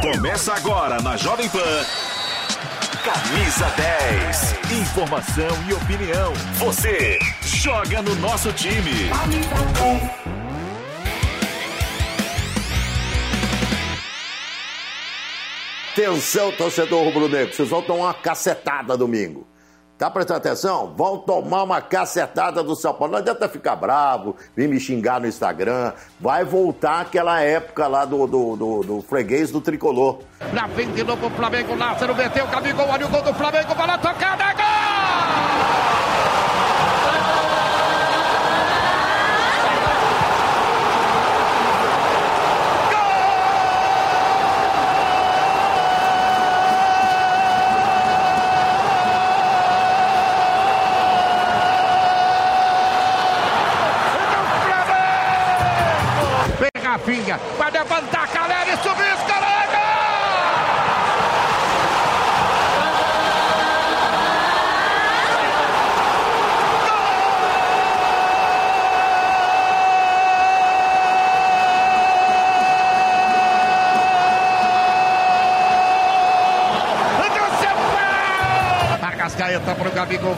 Começa agora na Jovem Pan. Camisa 10. Informação e opinião. Você joga no nosso time. Atenção, torcedor rubro-negro, vocês vão tomar uma cacetada domingo. Tá prestando atenção? Vão tomar uma cacetada do São Paulo. Não adianta ficar bravo, vir me xingar no Instagram. Vai voltar aquela época lá do, do, do, do freguês do tricolor. Na frente de novo o Flamengo, Lázaro meteu, Gabigol, olha o gol do Flamengo, bola tocada, gol!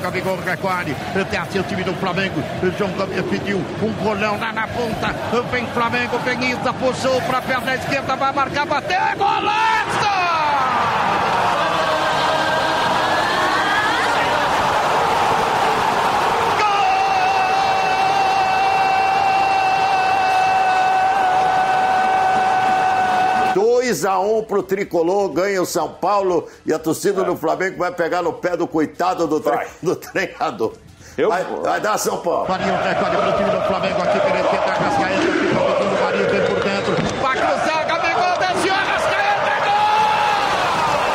Gabigol, recolhe, tem assim o time do Flamengo, João Gomes pediu um golão lá na ponta, vem Flamengo, vem Isa, puxou para a perna esquerda, vai marcar, bateu, é golaço! Dois a um pro tricolor, ganha o São Paulo e a torcida do Flamengo vai pegar no pé do coitado do, tre- do treinador. Vai, vai dar São Paulo. Marinho recolhe para o time do Flamengo aqui pela esquerda, Arrascaeta, fica pedindo, o Marinho vem por dentro, vai cruzar, Gabigol, desceu, Arrascaeta, é gol!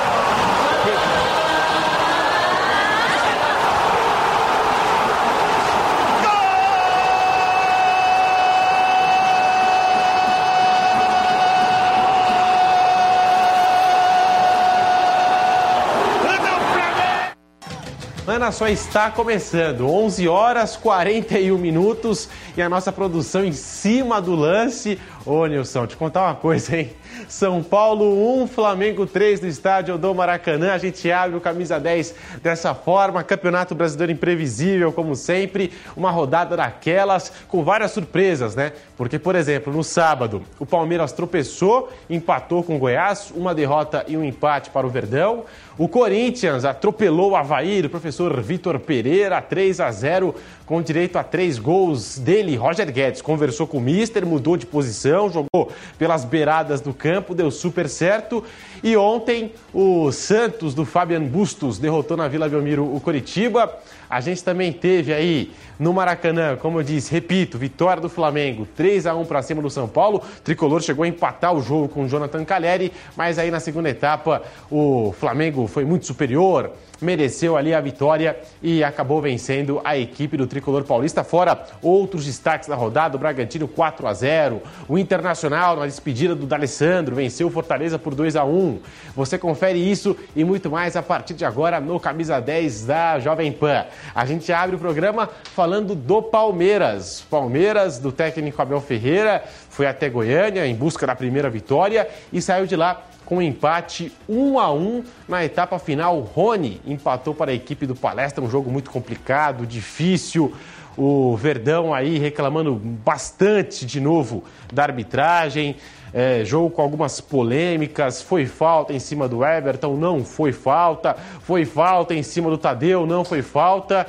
Ana só está começando, 11 horas 41 minutos e a nossa produção em cima do lance. Ô Nilson, te contar uma coisa, hein? São Paulo 1, Flamengo 3 no estádio do Maracanã. A gente abre o camisa 10 dessa forma. Campeonato Brasileiro imprevisível, como sempre. Uma rodada daquelas com várias surpresas, né? Porque, por exemplo, no sábado, o Palmeiras tropeçou, empatou com o Goiás, uma derrota e um empate para o Verdão. O Corinthians atropelou o Havaí do professor Vitor Pereira, 3 a 0, com direito a três gols dele. Roger Guedes conversou com o Mister, mudou de posição, jogou pelas beiradas do campo, deu super certo. E ontem, o Santos do Fabian Bustos derrotou na Vila Belmiro o Coritiba. A gente também teve aí no Maracanã, como eu disse, repito, vitória do Flamengo, 3 a 1 para cima do São Paulo. O Tricolor chegou a empatar o jogo com o Jonathan Caleri, mas aí na segunda etapa o Flamengo foi muito superior, mereceu ali a vitória e acabou vencendo a equipe do Tricolor Paulista. Fora outros destaques da rodada, o Bragantino 4 a 0, o Internacional na despedida do D'Alessandro venceu o Fortaleza por 2 a 1. Você confere isso e muito mais a partir de agora no Camisa 10 da Jovem Pan. A gente abre o programa falando do Palmeiras. Palmeiras, do técnico Abel Ferreira, foi até Goiânia em busca da primeira vitória e saiu de lá com um empate 1 a 1 na etapa final. Rony empatou para a equipe do Palestra, um jogo muito complicado, difícil. O Verdão aí reclamando bastante de novo da arbitragem. É, jogo com algumas polêmicas, foi falta em cima do Everton, não foi falta, foi falta em cima do Tadeu, não foi falta.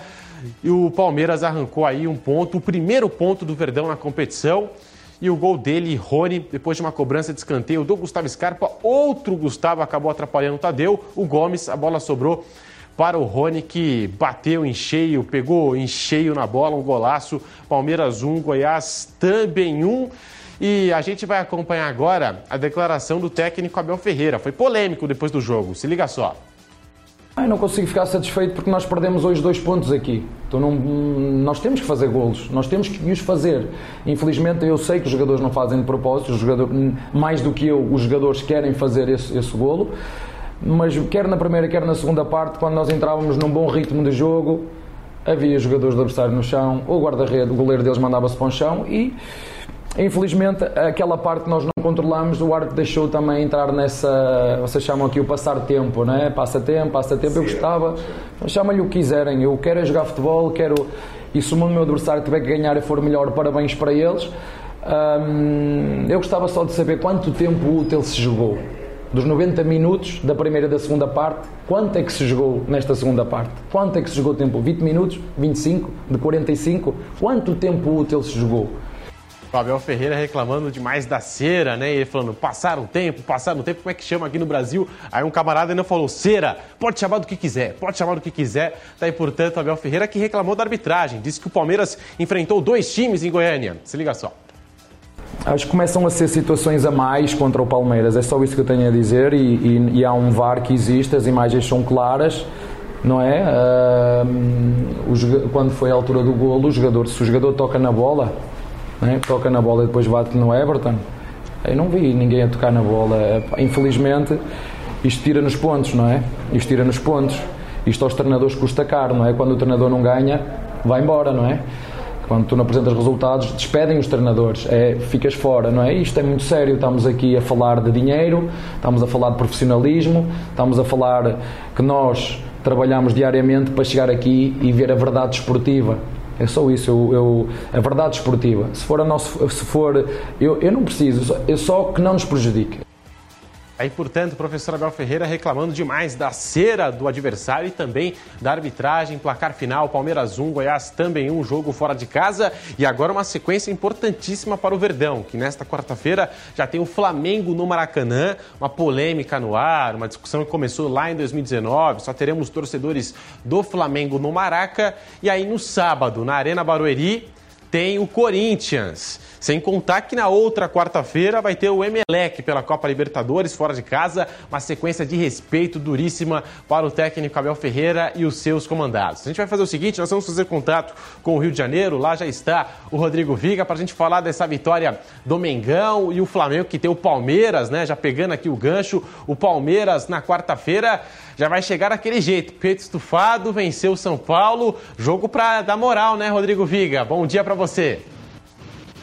E o Palmeiras arrancou aí um ponto, o primeiro ponto do Verdão na competição. E o gol dele, Rony, depois de uma cobrança de escanteio do Gustavo Scarpa, outro Gustavo acabou atrapalhando o Tadeu. O Gomes, a bola sobrou para o Rony, que bateu em cheio, pegou em cheio na bola, um golaço. Palmeiras 1, Goiás também 1. E a gente vai acompanhar agora a declaração do técnico Abel Ferreira. Foi polêmico depois do jogo. Se liga só. Eu não consigo ficar satisfeito porque nós perdemos hoje dois pontos aqui. Então não, nós temos que fazer golos, nós temos que os fazer. Infelizmente eu sei que os jogadores não fazem de propósito, mais do que eu, os jogadores querem fazer esse, esse golo. Mas quer na primeira, quer na segunda parte, quando nós entrávamos num bom ritmo de jogo, havia jogadores do adversário no chão, o guarda-rede, o goleiro deles mandava-se para o chão e Infelizmente, aquela parte nós não controlamos, o árbitro deixou também entrar nessa, vocês chamam aqui o passar tempo, né? Passa tempo, passa tempo, eu gostava, chamem-lhe o que quiserem, eu quero é jogar futebol, quero, e se o meu adversário tiver que ganhar e for melhor, parabéns para eles. Hum, eu gostava só de saber quanto tempo útil se jogou. Dos 90 minutos da primeira e da segunda parte, quanto é que se jogou nesta segunda parte? Quanto é que se jogou tempo? 20 minutos? 25? De 45? Quanto tempo útil se jogou? O Abel Ferreira reclamando demais da cera, né? E ele falando, passaram o tempo, passaram o tempo, como é que chama aqui no Brasil? Aí um camarada ainda falou, cera, pode chamar do que quiser, pode chamar do que quiser. Tá aí, portanto, Abel Ferreira que reclamou da arbitragem, disse que o Palmeiras enfrentou dois times em Goiânia. Se liga só. Acho que começam a ser situações a mais contra o Palmeiras, é só isso que eu tenho a dizer. E, e, e há um VAR que existe, as imagens são claras, não é? Uh, o, quando foi a altura do golo, o jogador, se o jogador toca na bola, né? toca na bola e depois bate no Everton. Eu não vi ninguém a tocar na bola. Infelizmente, isto tira nos pontos, não é? Isto tira nos pontos. Isto aos treinadores custa caro, não é? Quando o treinador não ganha, vai embora, não é? Quando tu não apresentas resultados, despedem os treinadores, é, ficas fora, não é? Isto é muito sério. Estamos aqui a falar de dinheiro, estamos a falar de profissionalismo, estamos a falar que nós trabalhamos diariamente para chegar aqui e ver a verdade esportiva. É só isso. Eu, eu, a verdade esportiva. Se for a nosso, se for, eu, eu não preciso. Eu só que não nos prejudique. Aí, portanto, o professor Abel Ferreira reclamando demais da cera do adversário e também da arbitragem, placar final, Palmeiras 1, Goiás também um jogo fora de casa. E agora uma sequência importantíssima para o Verdão, que nesta quarta-feira já tem o Flamengo no Maracanã, uma polêmica no ar, uma discussão que começou lá em 2019, só teremos torcedores do Flamengo no Maraca. E aí no sábado, na Arena Barueri, tem o Corinthians. Sem contar que na outra quarta-feira vai ter o Emelec pela Copa Libertadores, fora de casa, uma sequência de respeito duríssima para o técnico Abel Ferreira e os seus comandados. A gente vai fazer o seguinte: nós vamos fazer contato com o Rio de Janeiro, lá já está o Rodrigo Viga, para a gente falar dessa vitória do Mengão e o Flamengo, que tem o Palmeiras, né? Já pegando aqui o gancho, o Palmeiras na quarta-feira já vai chegar daquele jeito, peito estufado, venceu o São Paulo, jogo para dar moral, né, Rodrigo Viga? Bom dia para você.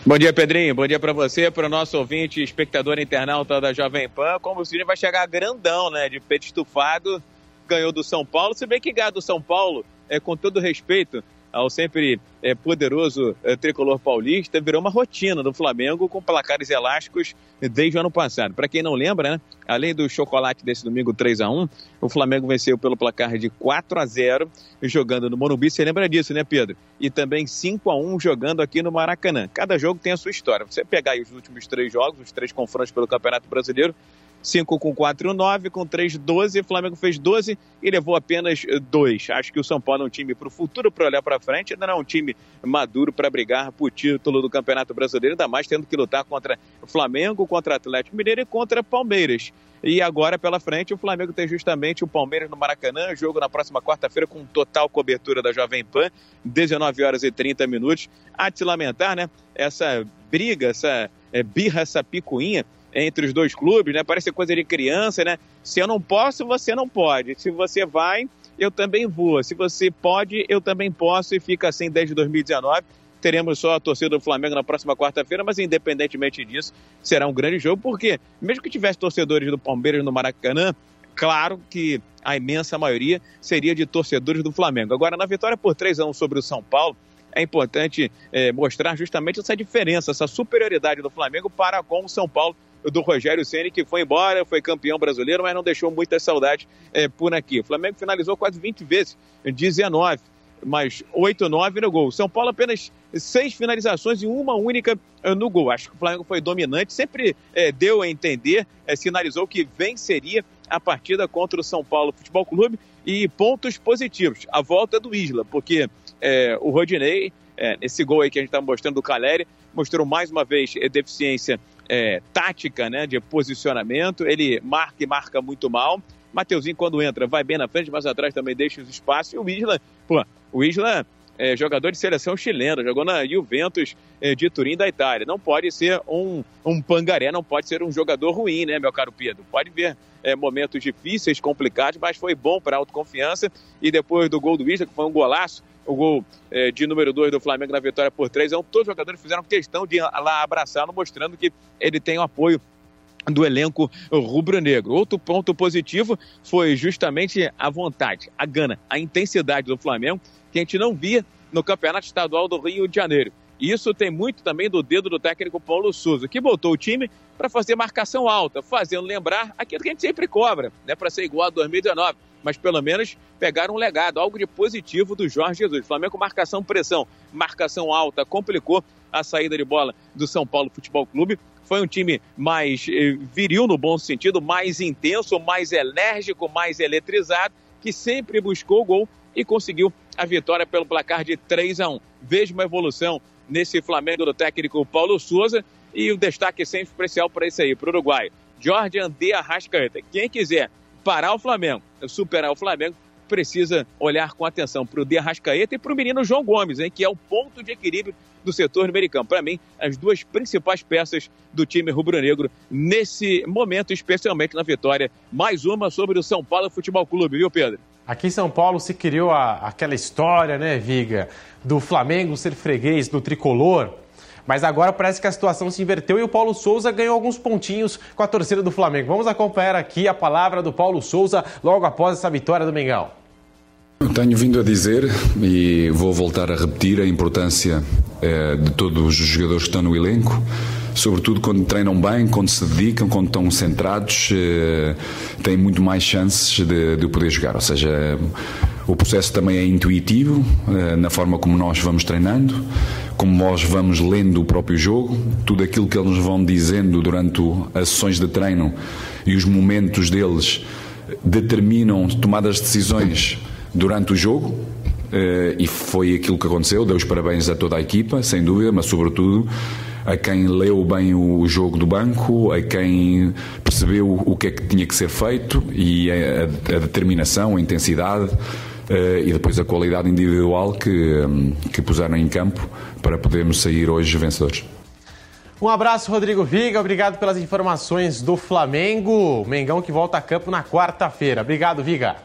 Bom dia, Pedrinho. Bom dia para você, para o nosso ouvinte, espectador internauta da Jovem Pan. Como o Cine vai chegar grandão, né? De peito estufado, ganhou do São Paulo. Se bem que ganhar do São Paulo, é, com todo respeito, ao sempre é, poderoso é, tricolor paulista, virou uma rotina do Flamengo com placares elásticos desde o ano passado. Para quem não lembra, né, além do chocolate desse domingo 3 a 1 o Flamengo venceu pelo placar de 4 a 0 jogando no Morumbi. Você lembra disso, né, Pedro? E também 5 a 1 jogando aqui no Maracanã. Cada jogo tem a sua história. Você pegar os últimos três jogos, os três confrontos pelo Campeonato Brasileiro, 5 com 4 9, com 3, 12. O Flamengo fez 12 e levou apenas 2. Acho que o São Paulo é um time para o futuro, para olhar para frente. Ainda não é um time maduro para brigar por título do Campeonato Brasileiro, ainda mais tendo que lutar contra Flamengo, contra Atlético Mineiro e contra Palmeiras. E agora pela frente o Flamengo tem justamente o Palmeiras no Maracanã, jogo na próxima quarta-feira com total cobertura da Jovem Pan, 19 horas e 30 minutos. De se lamentar, né? Essa briga, essa é, birra, essa picuinha entre os dois clubes, né? Parece coisa de criança, né? Se eu não posso, você não pode. Se você vai, eu também vou. Se você pode, eu também posso e fica assim desde 2019. Teremos só a torcida do Flamengo na próxima quarta-feira, mas independentemente disso, será um grande jogo, porque mesmo que tivesse torcedores do Palmeiras no Maracanã, claro que a imensa maioria seria de torcedores do Flamengo. Agora, na vitória por 3 a 1 sobre o São Paulo, é importante é, mostrar justamente essa diferença, essa superioridade do Flamengo para com o São Paulo do Rogério Ceni que foi embora, foi campeão brasileiro, mas não deixou muita saudade é, por aqui. O Flamengo finalizou quase 20 vezes, 19, mas 8, 9 no gol. São Paulo apenas seis finalizações e uma única é, no gol. Acho que o Flamengo foi dominante, sempre é, deu a entender, é, sinalizou que venceria a partida contra o São Paulo Futebol Clube e pontos positivos. A volta do Isla, porque é, o Rodinei, é, esse gol aí que a gente está mostrando do Caleri, mostrou mais uma vez deficiência é, tática, né, de posicionamento. Ele marca e marca muito mal. Mateuzinho, quando entra, vai bem na frente, mas atrás também deixa os espaços. E o Isla, pô, o Isla é jogador de seleção chilena, jogou na Juventus é, de Turim da Itália. Não pode ser um, um pangaré, não pode ser um jogador ruim, né, meu caro Pedro? Pode ver é, momentos difíceis, complicados, mas foi bom para a autoconfiança. E depois do gol do Isla, que foi um golaço, o gol é, de número 2 do Flamengo na vitória por 3, então, todos os jogadores fizeram questão de lá abraçá-lo, mostrando que ele tem o apoio do elenco rubro-negro. Outro ponto positivo foi justamente a vontade, a gana, a intensidade do Flamengo, que a gente não via no Campeonato Estadual do Rio de Janeiro. Isso tem muito também do dedo do técnico Paulo Souza, que botou o time para fazer marcação alta, fazendo lembrar aquilo que a gente sempre cobra, né, para ser igual a 2019, mas pelo menos pegar um legado, algo de positivo do Jorge Jesus. Flamengo marcação pressão, marcação alta, complicou a saída de bola do São Paulo Futebol Clube. Foi um time mais eh, viril no bom sentido, mais intenso, mais enérgico, mais eletrizado, que sempre buscou o gol e conseguiu a vitória pelo placar de 3 a 1. Veja uma evolução nesse Flamengo do técnico Paulo Souza e o destaque sempre especial para esse aí, para o Uruguai. Jorge Andê Arrascaeta. Quem quiser parar o Flamengo, superar o Flamengo, precisa olhar com atenção para o De Arrascaeta e para o menino João Gomes, hein, que é o ponto de equilíbrio do setor americano. Para mim, as duas principais peças do time rubro-negro nesse momento, especialmente na vitória. Mais uma sobre o São Paulo Futebol Clube, viu, Pedro? Aqui em São Paulo se criou a, aquela história, né, Viga, do Flamengo ser freguês do tricolor. Mas agora parece que a situação se inverteu e o Paulo Souza ganhou alguns pontinhos com a torcida do Flamengo. Vamos acompanhar aqui a palavra do Paulo Souza logo após essa vitória do Mengão. Eu tenho vindo a dizer e vou voltar a repetir a importância eh, de todos os jogadores que estão no elenco, sobretudo quando treinam bem, quando se dedicam, quando estão centrados, eh, têm muito mais chances de, de poder jogar. Ou seja, o processo também é intuitivo eh, na forma como nós vamos treinando, como nós vamos lendo o próprio jogo, tudo aquilo que eles vão dizendo durante as sessões de treino e os momentos deles determinam tomadas de decisões durante o jogo. Eh, e foi aquilo que aconteceu. Dei os parabéns a toda a equipa, sem dúvida, mas sobretudo a quem leu bem o jogo do banco, a quem percebeu o que é que tinha que ser feito e a, a determinação, a intensidade e depois a qualidade individual que, um, que puseram em campo para podermos sair hoje vencedores. Um abraço, Rodrigo Viga. Obrigado pelas informações do Flamengo. Mengão que volta a campo na quarta-feira. Obrigado, Viga.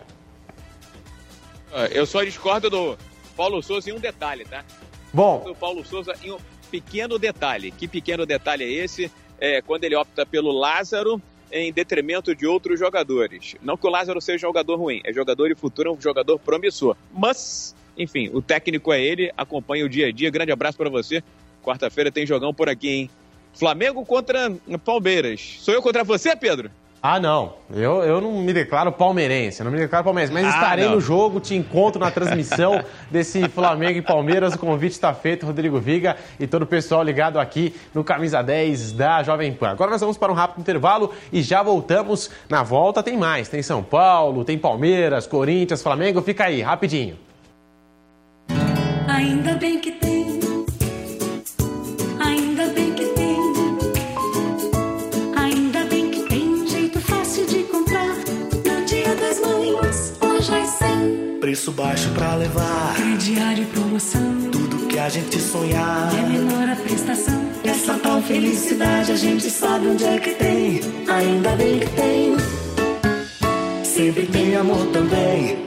Ah, eu só discordo do Paulo Souza em um detalhe, tá? Bom. Do Paulo Souza em um pequeno detalhe. Que pequeno detalhe é esse? É quando ele opta pelo Lázaro em detrimento de outros jogadores. Não que o Lázaro seja um jogador ruim, é jogador e futuro, é um jogador promissor. Mas, enfim, o técnico é ele, acompanha o dia a dia. Grande abraço para você. Quarta-feira tem jogão por aqui, hein? Flamengo contra Palmeiras. Sou eu contra você, Pedro? Ah, não. Eu, eu não me declaro palmeirense, não me declaro palmeirense, mas ah, estarei não. no jogo, te encontro na transmissão desse Flamengo e Palmeiras. O convite está feito, Rodrigo Viga e todo o pessoal ligado aqui no Camisa 10 da Jovem Pan. Agora nós vamos para um rápido intervalo e já voltamos. Na volta tem mais, tem São Paulo, tem Palmeiras, Corinthians, Flamengo. Fica aí, rapidinho. Ainda bem que Preço baixo pra levar. Crediário e promoção. Tudo que a gente sonhar. É menor a prestação. Essa tal felicidade a gente sabe onde é que tem. Ainda bem que tem. Sempre tem amor também.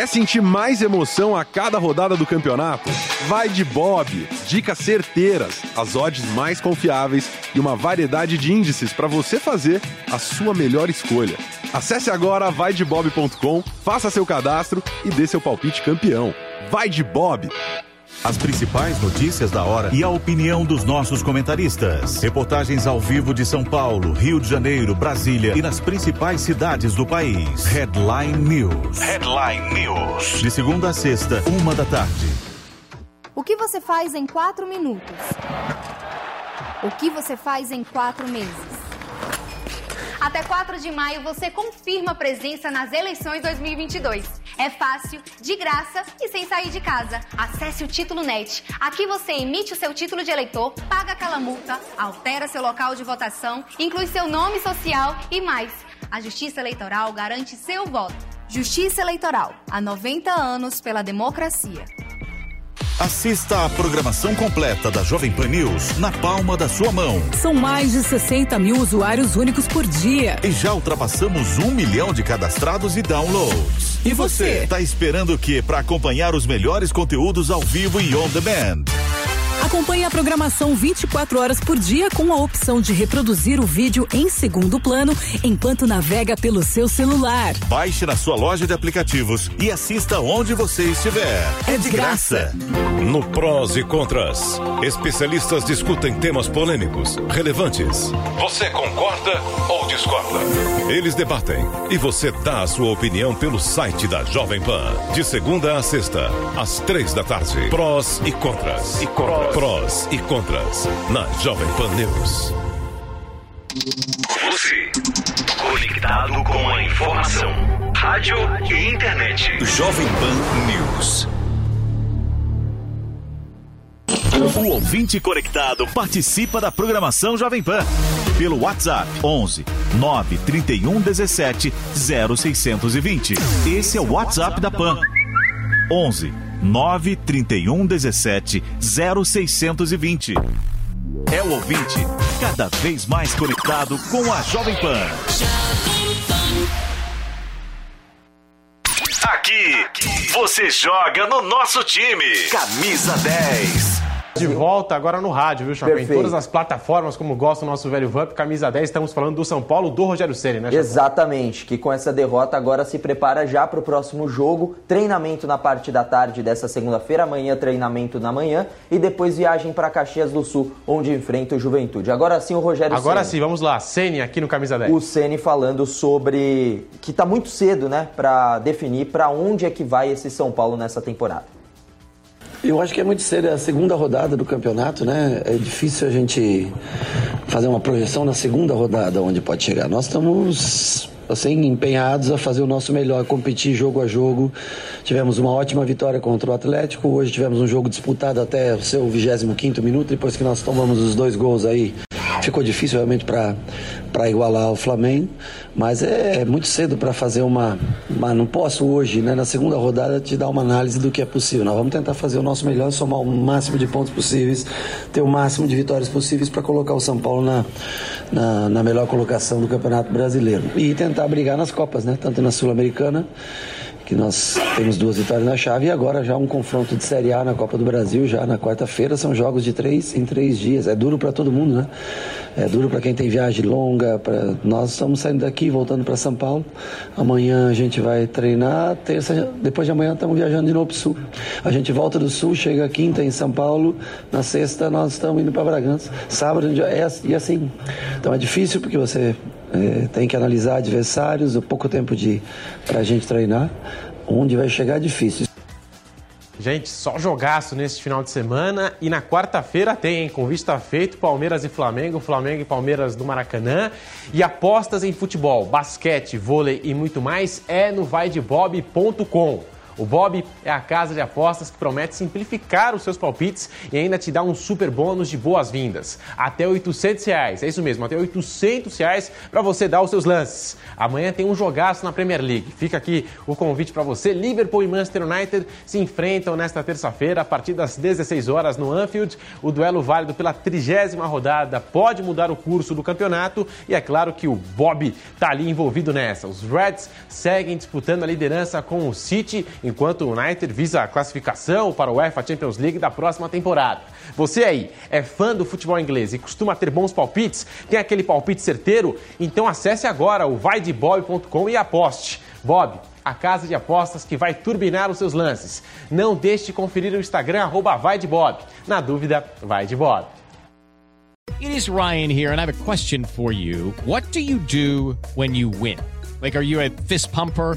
Quer sentir mais emoção a cada rodada do campeonato? Vai de Bob! Dicas certeiras, as odds mais confiáveis e uma variedade de índices para você fazer a sua melhor escolha. Acesse agora vaidebob.com, faça seu cadastro e dê seu palpite campeão. Vai de Bob! As principais notícias da hora e a opinião dos nossos comentaristas. Reportagens ao vivo de São Paulo, Rio de Janeiro, Brasília e nas principais cidades do país. Headline News. Headline News. De segunda a sexta, uma da tarde. O que você faz em quatro minutos? O que você faz em quatro meses? Até 4 de maio você confirma presença nas eleições 2022. É fácil, de graça e sem sair de casa. Acesse o Título Net. Aqui você emite o seu título de eleitor, paga aquela multa, altera seu local de votação, inclui seu nome social e mais. A Justiça Eleitoral garante seu voto. Justiça Eleitoral. Há 90 anos pela democracia. Assista a programação completa da Jovem Pan News na palma da sua mão. São mais de 60 mil usuários únicos por dia. E já ultrapassamos um milhão de cadastrados e downloads. E você? Tá esperando o que para acompanhar os melhores conteúdos ao vivo e on demand? Acompanhe a programação 24 horas por dia com a opção de reproduzir o vídeo em segundo plano enquanto navega pelo seu celular. Baixe na sua loja de aplicativos e assista onde você estiver. É de graça. No Prós e Contras, especialistas discutem temas polêmicos, relevantes. Você concorda ou discorda? Eles debatem e você dá a sua opinião pelo site da Jovem Pan. De segunda a sexta, às três da tarde. Prós e Contras. E contras. Prós e Contras. Na Jovem Pan News. Você, conectado com a informação. Rádio e internet. Jovem Pan News. O ouvinte conectado participa da programação Jovem Pan pelo WhatsApp 11 931 17 0620. Esse é o WhatsApp da Pan. 11 931 17 0620. É o ouvinte cada vez mais conectado com a Jovem Pan. Aqui, você joga no nosso time. Camisa 10. De volta agora no rádio, viu, Chapéu? Em todas as plataformas, como gosta o nosso velho Vamp, camisa 10, estamos falando do São Paulo, do Rogério Ceni, né, Chapéu? Exatamente, que com essa derrota agora se prepara já para o próximo jogo. Treinamento na parte da tarde dessa segunda-feira, amanhã treinamento na manhã e depois viagem para Caxias do Sul, onde enfrenta o Juventude. Agora sim o Rogério Agora Ceni. sim, vamos lá. Ceni aqui no camisa 10. O Ceni falando sobre que está muito cedo, né, para definir para onde é que vai esse São Paulo nessa temporada. Eu acho que é muito cedo, é a segunda rodada do campeonato, né? É difícil a gente fazer uma projeção na segunda rodada onde pode chegar. Nós estamos assim empenhados a fazer o nosso melhor, competir jogo a jogo. Tivemos uma ótima vitória contra o Atlético. Hoje tivemos um jogo disputado até o seu 25º minuto, depois que nós tomamos os dois gols aí. Ficou difícil realmente para igualar o Flamengo, mas é, muito cedo para fazer uma, uma. Não posso hoje, né, na segunda rodada, te dar uma análise do que é possível. Nós vamos tentar fazer o nosso melhor, somar o máximo de pontos possíveis, ter o máximo de vitórias possíveis para colocar o São Paulo na, na, na melhor colocação do Campeonato Brasileiro. E tentar brigar nas Copas, né, tanto na Sul-Americana que nós temos duas vitórias na chave e agora já um confronto de Série A na Copa do Brasil, já na quarta-feira, são jogos de três em três dias. É duro para todo mundo, né? É duro para quem tem viagem longa. Pra... Nós estamos saindo daqui, voltando para São Paulo. Amanhã a gente vai treinar, terça, depois de amanhã estamos viajando de novo para o Sul. A gente volta do Sul, chega quinta em São Paulo, na sexta nós estamos indo para Bragança. Sábado é e assim. Então é difícil porque você é, tem que analisar adversários, o pouco tempo de para a gente treinar. Onde vai chegar é difícil. Gente, só jogaço nesse final de semana e na quarta-feira tem, hein? Convite tá feito, Palmeiras e Flamengo, Flamengo e Palmeiras do Maracanã. E apostas em futebol, basquete, vôlei e muito mais é no vaidebob.com. O Bob é a casa de apostas que promete simplificar os seus palpites e ainda te dá um super bônus de boas-vindas. Até 800 reais, é isso mesmo, até 800 reais para você dar os seus lances. Amanhã tem um jogaço na Premier League. Fica aqui o convite para você. Liverpool e Manchester United se enfrentam nesta terça-feira a partir das 16 horas no Anfield. O duelo válido pela trigésima rodada pode mudar o curso do campeonato e é claro que o Bob está ali envolvido nessa. Os Reds seguem disputando a liderança com o City enquanto o United visa a classificação para o UEFA Champions League da próxima temporada. Você aí é fã do futebol inglês e costuma ter bons palpites? Tem aquele palpite certeiro? Então acesse agora o vaidebob.com e aposte. Bob, a casa de apostas que vai turbinar os seus lances. Não deixe de conferir o Instagram, arroba vai de Bob. Na dúvida, vai de Bob. It is Ryan here, and I have a question for you. What do you do when you win? Like, are you a fist pumper?